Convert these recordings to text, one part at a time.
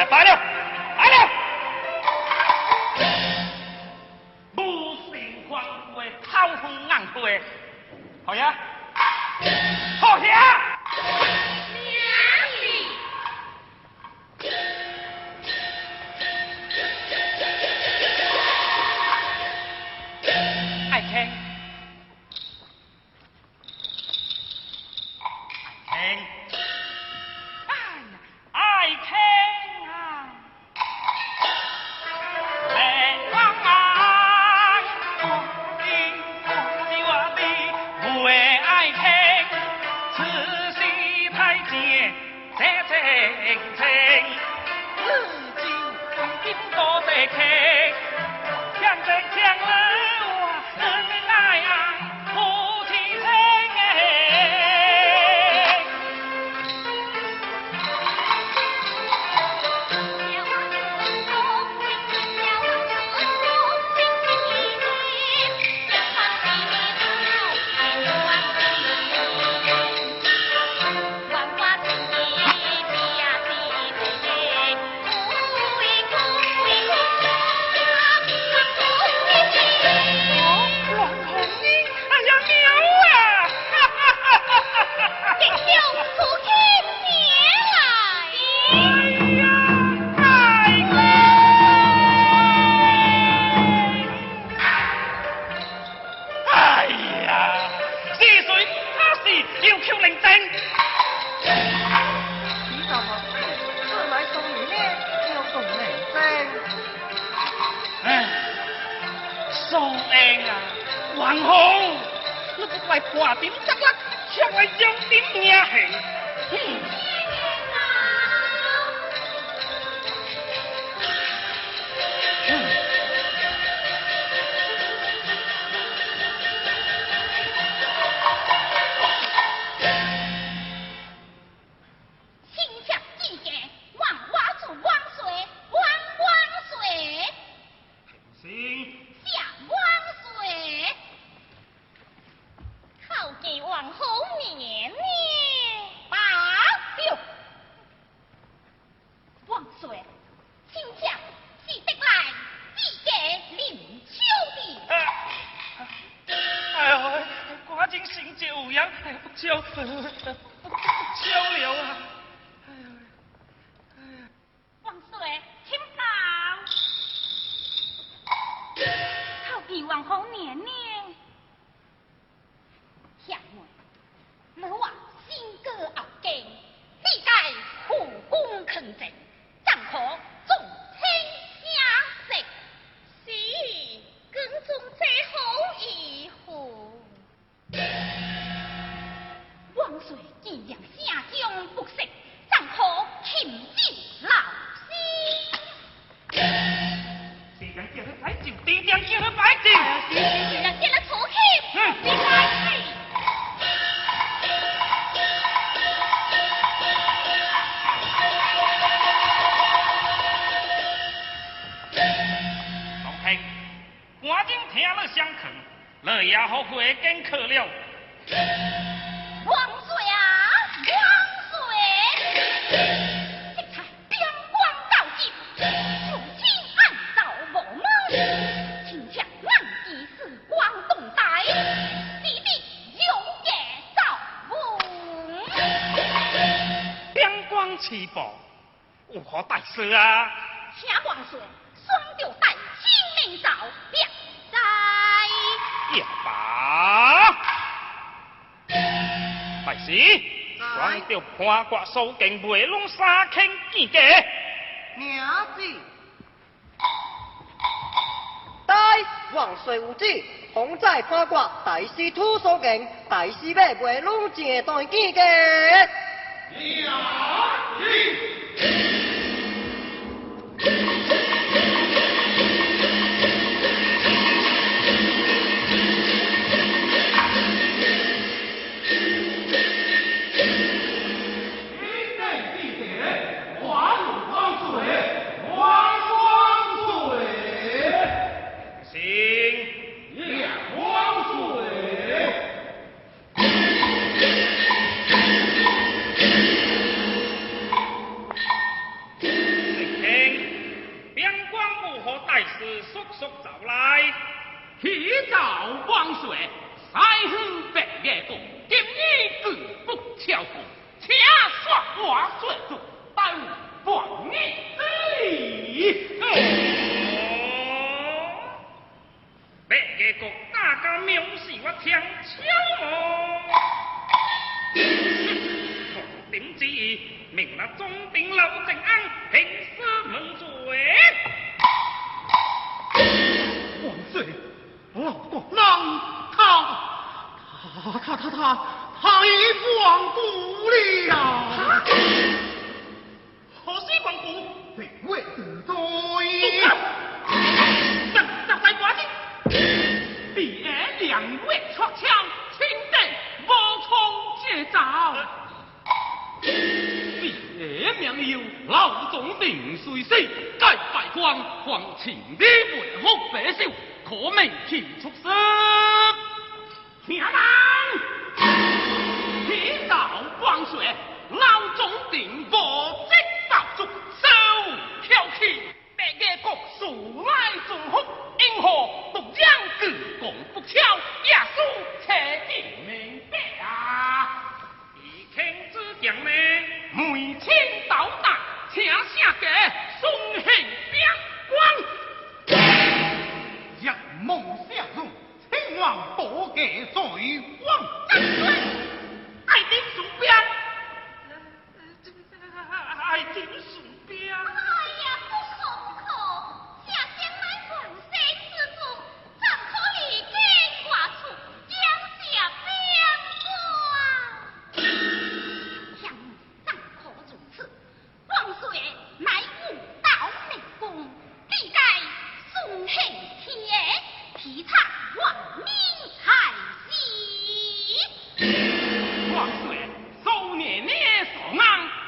来罢了，来了。无心狂徒的，好风硬徒，好呀。情情知照奉天歌者 Chính triệu giáo, hai mươi 娘娘翅膀，有何大事啊？请万岁，双吊带，金命罩，在。也罢。大师，双吊看挂苏金梅，拢三千见价。娘子。待，王水有子，洪仔看挂，大师土苏金，大师要卖，拢一段见价。两军别两位出枪，请定无从接招。别名有老总定水死，该败光还请你为好白寿，可命其出师。听人，天道光水，老总定无职道足，手挑起。白夜国素来顺福，因何下给孙兴边关。若梦相容，请望多给罪枉。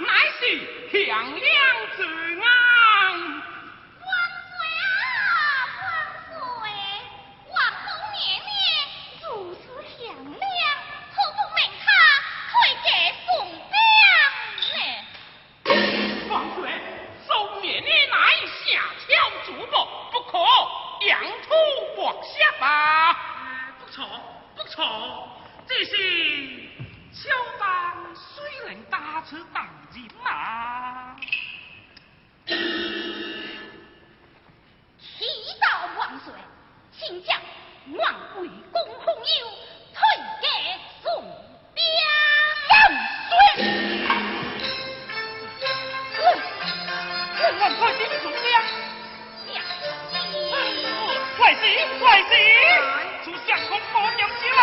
乃是天良子岁，请将万贵公红友退给宋兵。万万快点送兵！将快些，快些！出相公保将起来！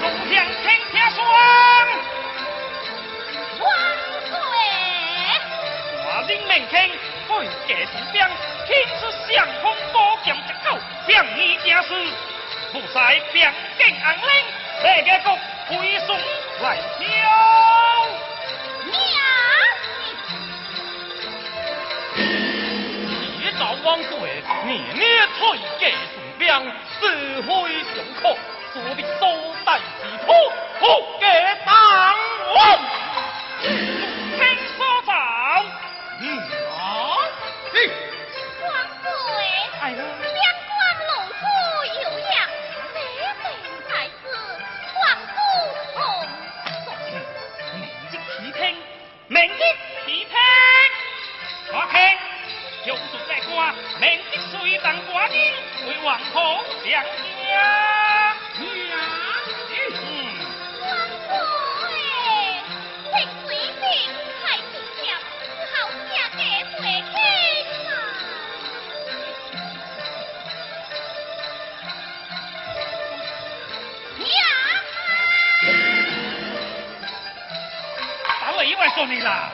众将听听说，万岁！华人明听，对家士兵，听出相公保将之口，向你家事，不使兵敬安令，这个国回送来挑。娘，一朝王岁，年年推介送兵，是非上可，所必所带之土，不给当王。随当寡人为王后相家。嗯。万岁！为水兵太平了，只好嫁给回天啊！娘，打我一万说你啦！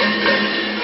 Thank you.